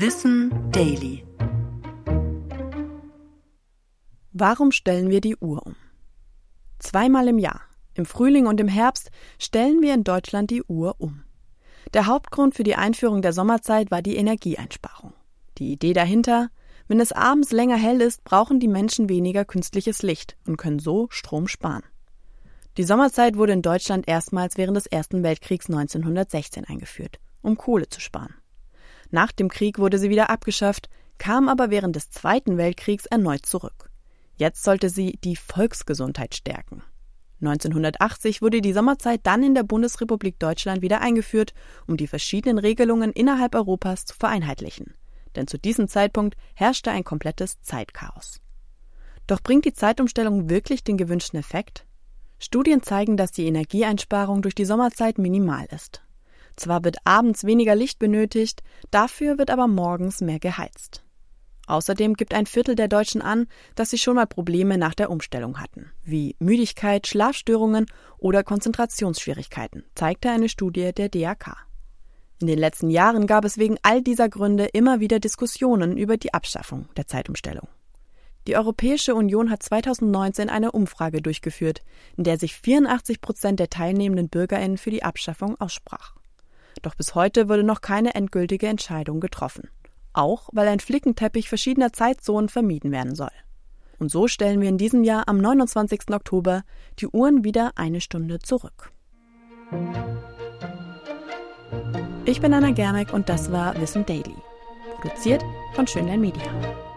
Wissen Daily. Warum stellen wir die Uhr um? Zweimal im Jahr, im Frühling und im Herbst, stellen wir in Deutschland die Uhr um. Der Hauptgrund für die Einführung der Sommerzeit war die Energieeinsparung. Die Idee dahinter, wenn es abends länger hell ist, brauchen die Menschen weniger künstliches Licht und können so Strom sparen. Die Sommerzeit wurde in Deutschland erstmals während des Ersten Weltkriegs 1916 eingeführt, um Kohle zu sparen. Nach dem Krieg wurde sie wieder abgeschafft, kam aber während des Zweiten Weltkriegs erneut zurück. Jetzt sollte sie die Volksgesundheit stärken. 1980 wurde die Sommerzeit dann in der Bundesrepublik Deutschland wieder eingeführt, um die verschiedenen Regelungen innerhalb Europas zu vereinheitlichen. Denn zu diesem Zeitpunkt herrschte ein komplettes Zeitchaos. Doch bringt die Zeitumstellung wirklich den gewünschten Effekt? Studien zeigen, dass die Energieeinsparung durch die Sommerzeit minimal ist. Zwar wird abends weniger Licht benötigt, dafür wird aber morgens mehr geheizt. Außerdem gibt ein Viertel der Deutschen an, dass sie schon mal Probleme nach der Umstellung hatten, wie Müdigkeit, Schlafstörungen oder Konzentrationsschwierigkeiten, zeigte eine Studie der DAK. In den letzten Jahren gab es wegen all dieser Gründe immer wieder Diskussionen über die Abschaffung der Zeitumstellung. Die Europäische Union hat 2019 eine Umfrage durchgeführt, in der sich 84 Prozent der teilnehmenden BürgerInnen für die Abschaffung aussprach. Doch bis heute wurde noch keine endgültige Entscheidung getroffen. Auch weil ein Flickenteppich verschiedener Zeitzonen vermieden werden soll. Und so stellen wir in diesem Jahr am 29. Oktober die Uhren wieder eine Stunde zurück. Ich bin Anna Germeck und das war Wissen Daily. Produziert von Schönlein Media.